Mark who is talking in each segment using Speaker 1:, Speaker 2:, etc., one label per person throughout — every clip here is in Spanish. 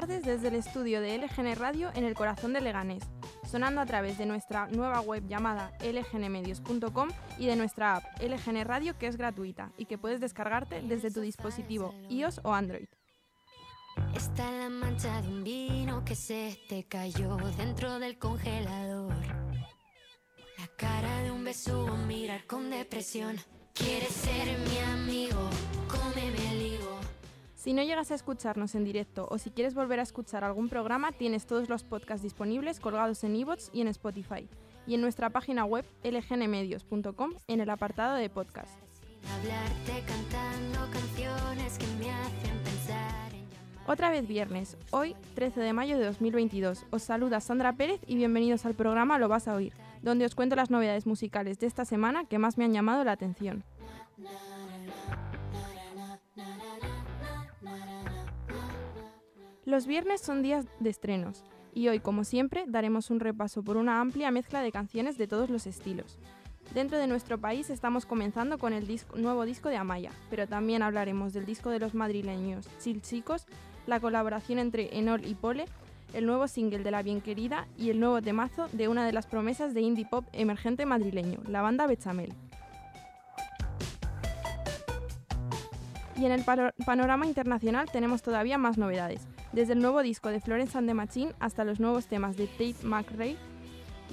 Speaker 1: Tardes desde el estudio de LGN Radio en el corazón de Leganés, sonando a través de nuestra nueva web llamada lgnmedios.com y de nuestra app LGN Radio que es gratuita y que puedes descargarte desde tu dispositivo iOS o Android.
Speaker 2: Está la mancha de un vino que se te cayó dentro del congelador. La cara de un besugo mirar con depresión. Quieres ser mi amigo, cómeme.
Speaker 1: Si no llegas a escucharnos en directo o si quieres volver a escuchar algún programa, tienes todos los podcasts disponibles colgados en iVoox y en Spotify. Y en nuestra página web lgnmedios.com en el apartado de podcast.
Speaker 2: Sin hablarte cantando canciones que me hacen pensar en llamar.
Speaker 1: Otra vez viernes, hoy 13 de mayo de 2022. Os saluda Sandra Pérez y bienvenidos al programa Lo vas a oír, donde os cuento las novedades musicales de esta semana que más me han llamado la atención. Los viernes son días de estrenos y hoy, como siempre, daremos un repaso por una amplia mezcla de canciones de todos los estilos. Dentro de nuestro país estamos comenzando con el nuevo disco de Amaya, pero también hablaremos del disco de los madrileños Chill Chicos, la colaboración entre Enol y Pole, el nuevo single de La Bien Querida y el nuevo temazo de una de las promesas de indie pop emergente madrileño, la banda Bechamel. Y en el panorama internacional tenemos todavía más novedades, desde el nuevo disco de Florence and the Machine hasta los nuevos temas de Tate McRae,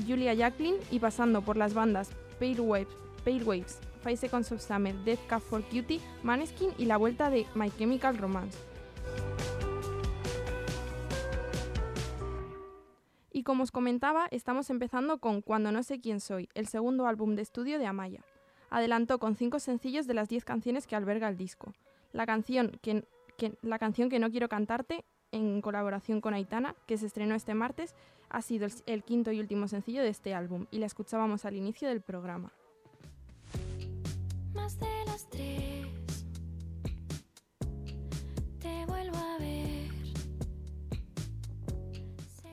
Speaker 1: Julia Jacqueline y pasando por las bandas Pale Waves, Pale Waves, Five Seconds of Summer, Death Cab for Cutie, Maneskin y la vuelta de My Chemical Romance. Y como os comentaba, estamos empezando con Cuando no sé quién soy, el segundo álbum de estudio de Amaya. Adelantó con cinco sencillos de las 10 canciones que alberga el disco. La canción que, que- la canción que no quiero cantarte, en colaboración con Aitana, que se estrenó este martes, ha sido el, el quinto y último sencillo de este álbum y la escuchábamos al inicio del programa.
Speaker 2: Más de las tres. Te vuelvo a ver.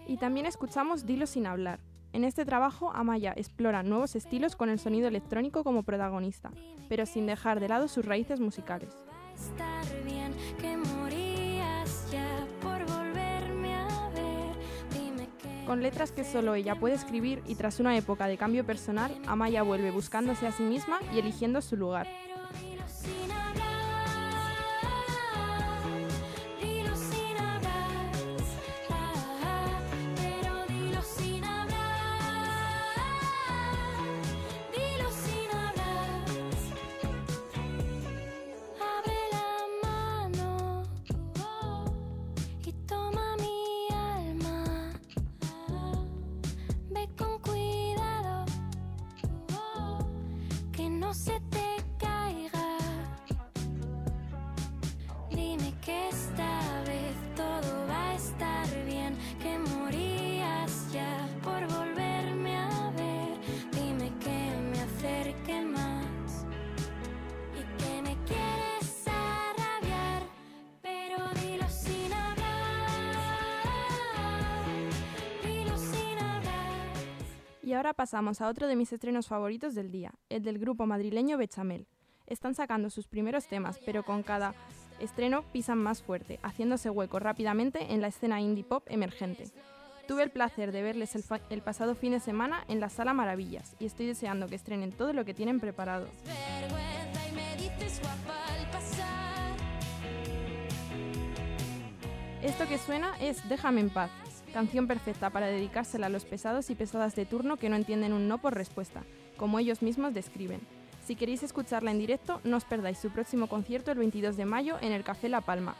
Speaker 1: Y también escuchamos Dilo sin hablar. En este trabajo, Amaya explora nuevos estilos con el sonido electrónico como protagonista, pero sin dejar de lado sus raíces musicales.
Speaker 2: Estar bien que morías ya por volverme a ver.
Speaker 1: Con letras que solo ella puede escribir y tras una época de cambio personal, Amaya vuelve buscándose a sí misma y eligiendo su lugar.
Speaker 2: Y
Speaker 1: ahora pasamos a otro de mis estrenos favoritos del día, el del grupo madrileño Bechamel. Están sacando sus primeros temas, pero con cada estreno pisan más fuerte, haciéndose hueco rápidamente en la escena indie pop emergente. Tuve el placer de verles el, el pasado fin de semana en la Sala Maravillas y estoy deseando que estrenen todo lo que tienen preparado. Esto que suena es Déjame en paz, canción perfecta para dedicársela a los pesados y pesadas de turno que no entienden un no por respuesta, como ellos mismos describen. Si queréis escucharla en directo, no os perdáis su próximo concierto el 22 de mayo en el Café La Palma.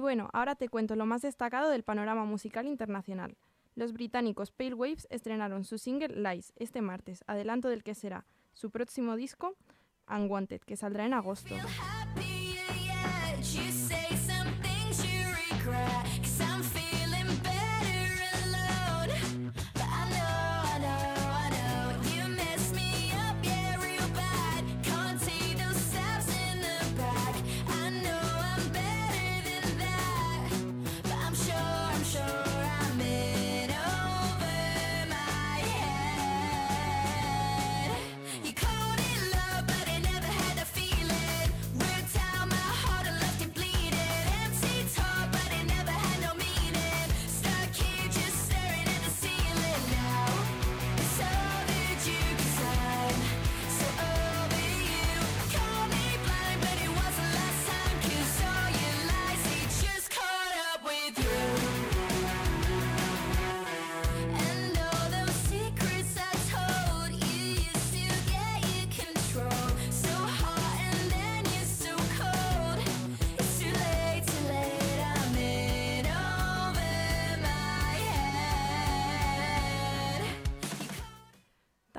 Speaker 1: Y
Speaker 3: bueno, ahora te cuento lo más destacado del panorama musical internacional. Los británicos Pale Waves estrenaron su single Lies este martes, adelanto del que será su próximo disco, Unwanted, que saldrá en agosto.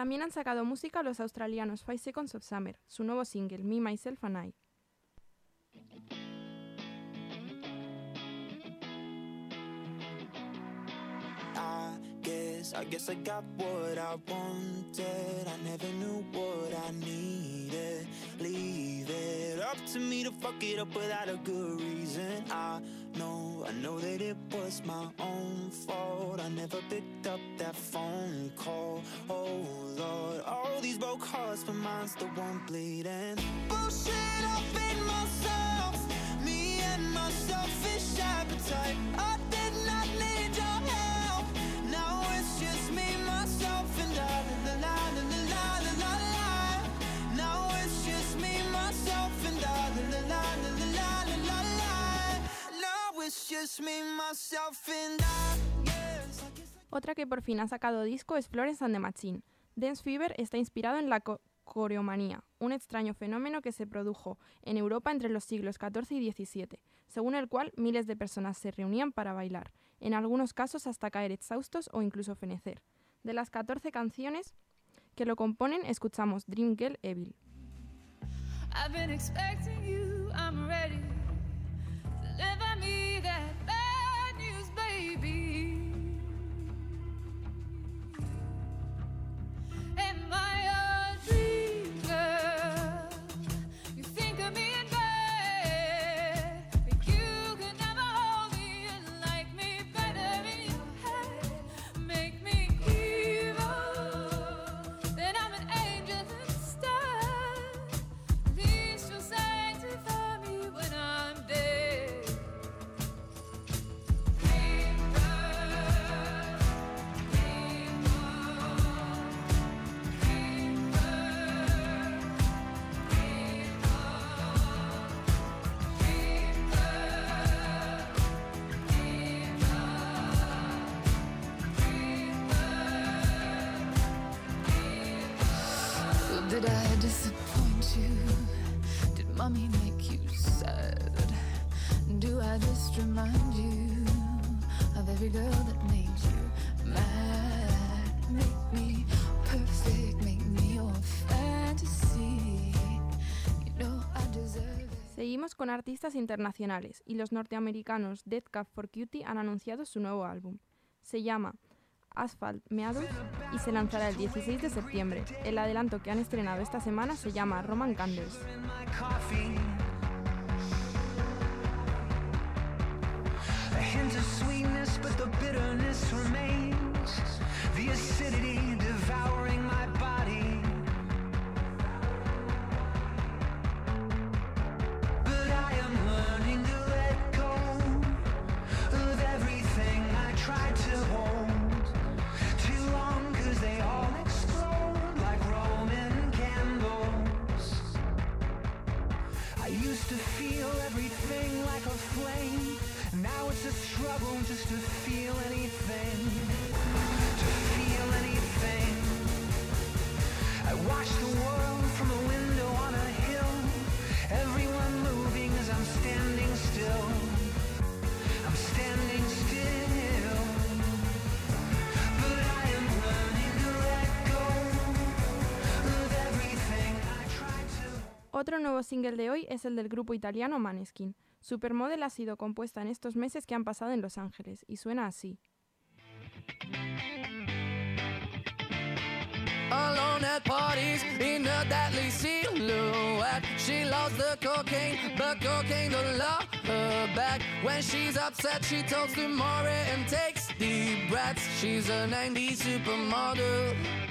Speaker 3: También han sacado música los australianos Five Seconds of Summer, su nuevo single, Me, Myself and I.
Speaker 4: I guess, I guess I got what I wanted. I never knew what I needed. Leave it up to me to fuck it up without a good reason. I I know that it was my own fault. I never picked up that phone call. Oh Lord, all these broke hearts, but mine's the one bleeding. Bullshit in myself, me and my selfish appetite. I
Speaker 3: Otra que por fin ha sacado disco es Florence and the Machine. Dance Fever está inspirado en la co- coreomanía, un extraño fenómeno que se produjo en Europa entre los siglos XIV y XVII, según el cual miles de personas se reunían para bailar, en algunos casos hasta caer exhaustos o incluso fenecer. De las 14 canciones que lo componen, escuchamos Dream Girl Evil.
Speaker 5: I've been expecting you, I'm ready. Deliver me
Speaker 1: con artistas internacionales y los norteamericanos Dead Cup for Cutie han anunciado su nuevo álbum. Se llama Asphalt Meadows y se lanzará el 16 de septiembre. El adelanto que han estrenado esta semana se llama Roman Candles.
Speaker 6: the bitterness remains. The acidity devouring
Speaker 1: Otro nuevo single de hoy es el del grupo italiano Maneskin. Supermodel ha sido compuesta en estos meses que han pasado en Los Ángeles y suena así.
Speaker 7: Alone at parties in a deadly silhouette. She loves the cocaine, but cocaine don't love her back. When she's upset, she talks to Maury and takes deep breaths. She's a 90s supermodel.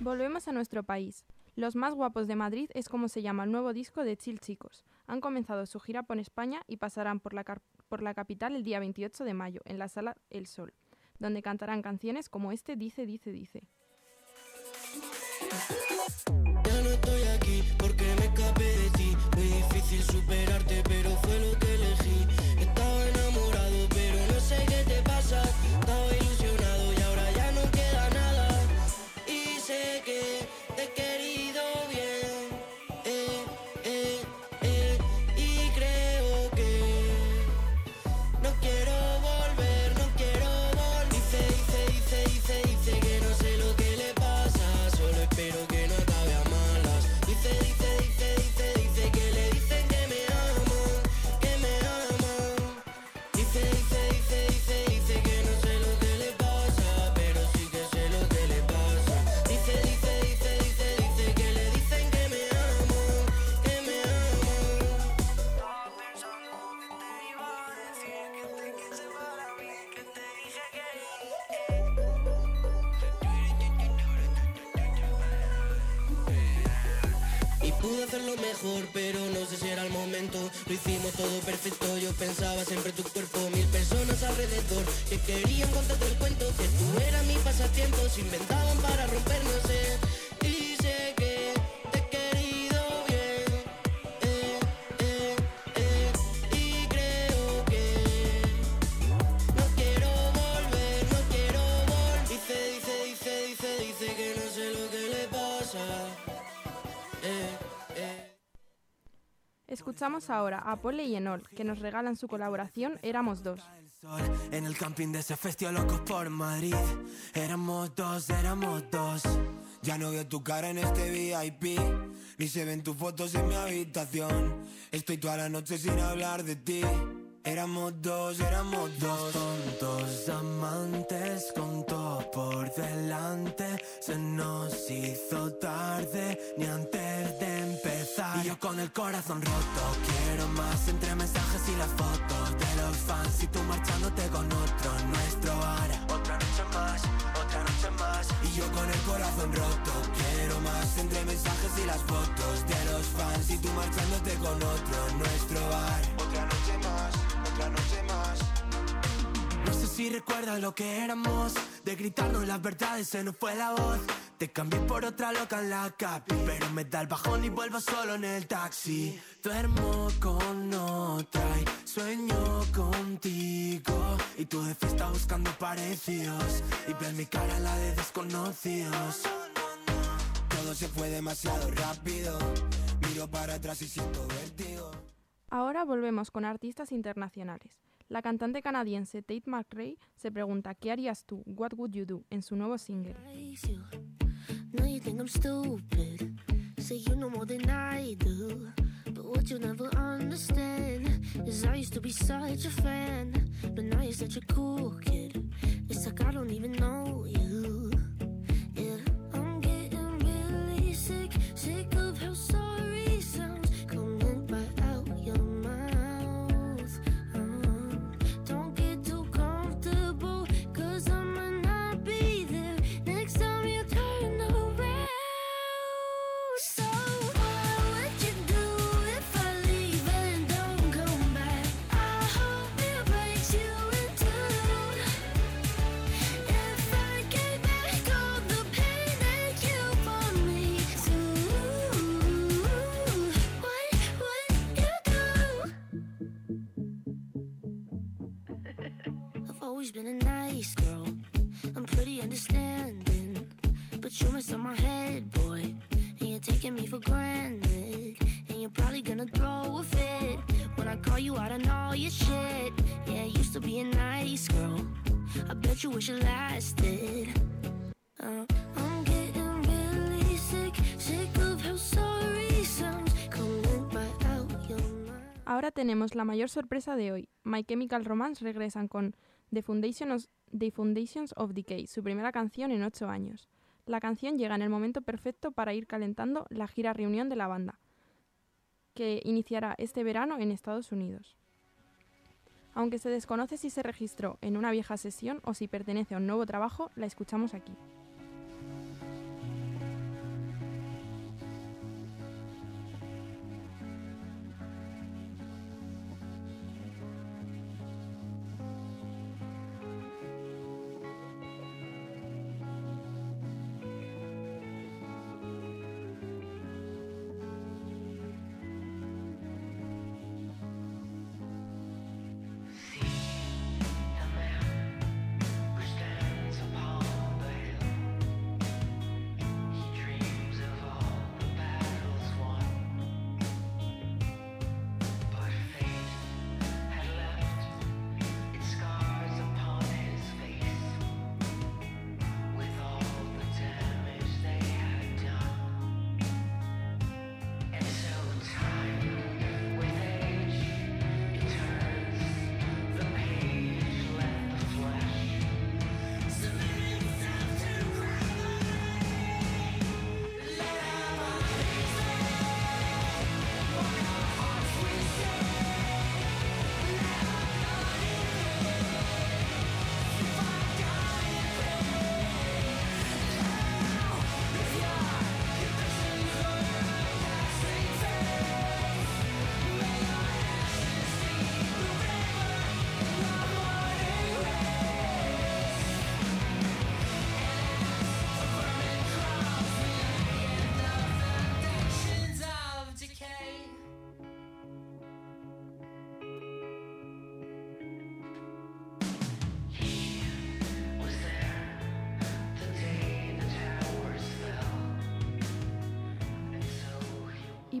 Speaker 1: Volvemos a nuestro país. Los más guapos de Madrid es como se llama el nuevo disco de Chill Chicos. Han comenzado su gira por España y pasarán por la, por la capital el día 28 de mayo en la sala El Sol, donde cantarán canciones como este Dice, Dice, Dice.
Speaker 8: Pude hacerlo mejor, pero no sé si era el momento. Lo hicimos todo perfecto, yo pensaba siempre tu cuerpo. Mil personas alrededor que querían contarte el cuento. Que tú eras mi pasatiempo, se inventaban para rompernos. eh.
Speaker 1: Escuchamos ahora a Pole y Enol, que nos regalan su colaboración Éramos dos.
Speaker 4: en el camping de ese festival locos por Madrid. Éramos dos, éramos dos. Ya no veo tu cara en este VIP, ni se ven tus fotos en mi habitación. Estoy toda la noche sin hablar de ti.
Speaker 9: Éramos dos, éramos dos tontos amantes con todo por delante. Se nos hizo tarde, ni antes de con el corazón roto, quiero más entre mensajes y las fotos de los fans. Y tú marchándote con otro, nuestro ara. Otra noche más, otra noche más. Y yo con el corazón roto, quiero más entre mensajes y las fotos de los fans. Y tú marchándote con otro, nuestro bar. Otra noche más, otra noche más. No sé si recuerdas lo que éramos. De gritarnos las verdades se nos fue la voz. Te cambié por otra loca en la capi. Pero me da el bajón y vuelvo solo en el taxi. Duermo con otra y sueño contigo. Y tú de fiesta buscando parecidos. Y ves mi cara la de desconocidos. Todo se fue demasiado rápido. Miro para atrás y siento vértigo.
Speaker 1: Ahora volvemos con artistas internacionales. La cantante canadiense Tate McRae se pregunta ¿Qué harías tú? What would you do? en su nuevo single.
Speaker 10: praise always been a nice girl. I'm pretty understanding. But you mess up my head, boy. And you're taking me for granted. And you're probably gonna throw a fit when I call you out on all your shit. Yeah, I used to be a nice girl. I bet you wish it lasted. Uh, I'm getting really sick, sick of how sorry sounds coming right out your mouth.
Speaker 1: Ahora tenemos la mayor sorpresa de hoy. My Chemical Romance regresan con The, Foundations- of Decay, su primera canción en ocho años. La canción llega en el momento perfecto para ir calentando la gira reunión de la banda, que iniciará este verano en Estados Unidos. Aunque se desconoce si se registró en una vieja sesión o si pertenece a un nuevo trabajo, la escuchamos aquí.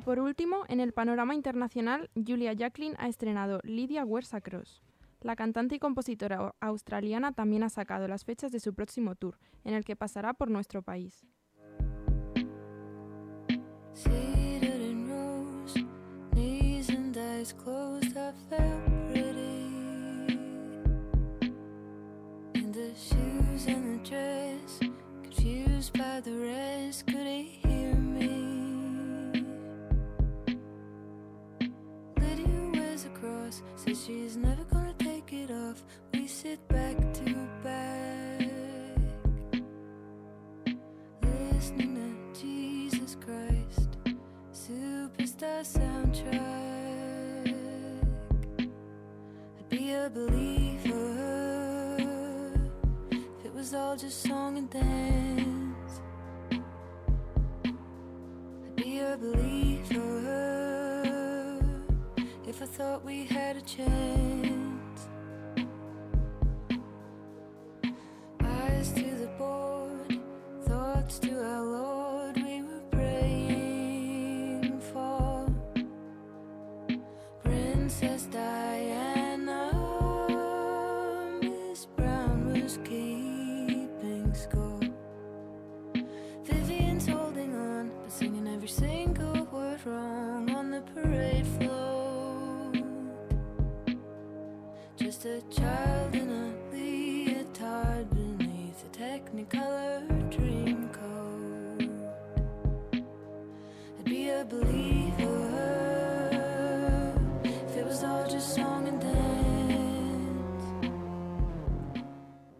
Speaker 1: Por último, en el panorama internacional, Julia Jacqueline ha estrenado Lydia Wears Cross. La cantante y compositora australiana también ha sacado las fechas de su próximo tour, en el que pasará por nuestro país.
Speaker 11: Pretty.
Speaker 12: Says she's never gonna take it off. We sit back to back, listening to Jesus Christ, superstar soundtrack. I'd be a believer if it was all just song and dance. I'd be a believer I thought we had a chance.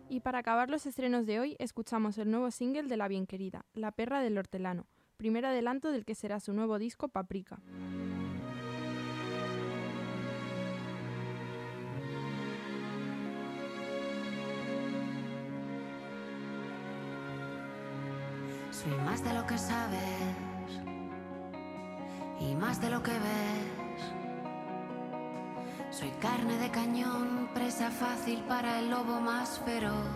Speaker 13: Y para acabar los estrenos de hoy, escuchamos el nuevo single de La Bien Querida, La Perra del Hortelano, primer adelanto del que será su nuevo disco Paprika.
Speaker 2: Más de lo que sabes y más de lo que ves. Soy carne de cañón, presa fácil para el lobo más feroz.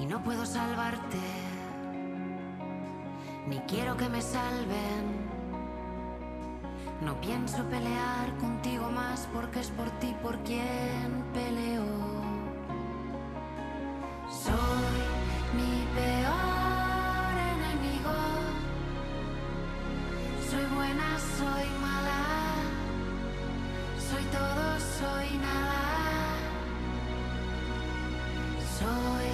Speaker 2: Y no puedo salvarte, ni quiero que me salven. No pienso pelear contigo más porque es por ti por quien peleo. Soy mala. Soy todo, soy nada. Soy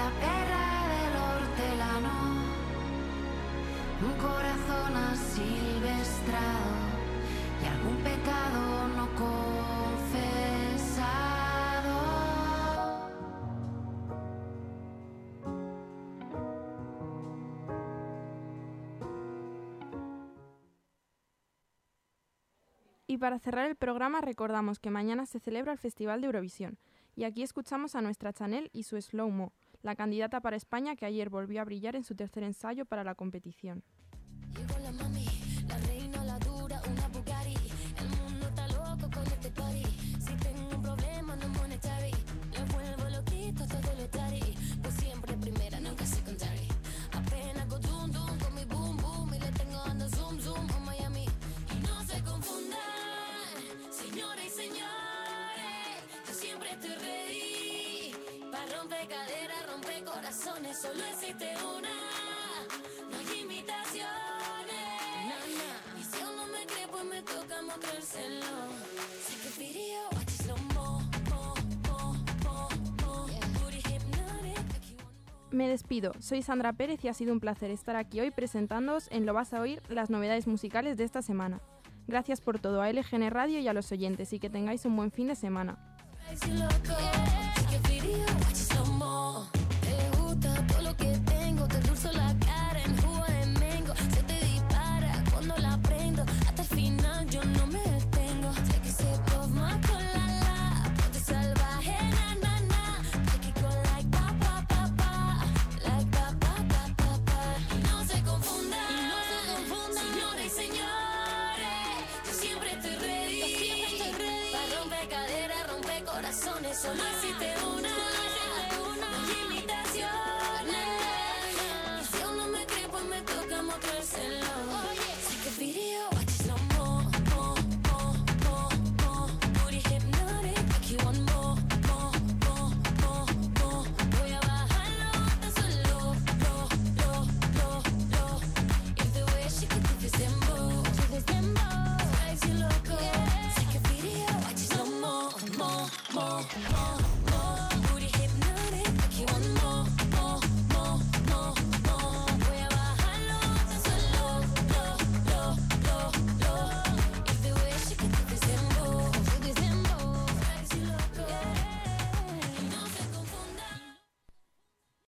Speaker 2: la perra del hortelano. Un corazón asilvestrado y algún pecado no confesado.
Speaker 13: Y para cerrar el programa recordamos que mañana se celebra el Festival de Eurovisión. Y aquí escuchamos a nuestra Chanel y su Slow Mo, la candidata para España que ayer volvió a brillar en su tercer ensayo para la competición.
Speaker 1: Solo existe una. No hay imitaciones. Y si aún no me cree, pues toca mostrárselo. Video, watch slow mo, mo, mo, mo.
Speaker 13: Me despido, soy Sandra Pérez y ha sido un placer estar aquí hoy presentándoos en Lo vas a oír las novedades musicales de esta semana. Gracias por todo a LGN Radio y a los oyentes y que tengáis un buen fin de semana.
Speaker 1: Si te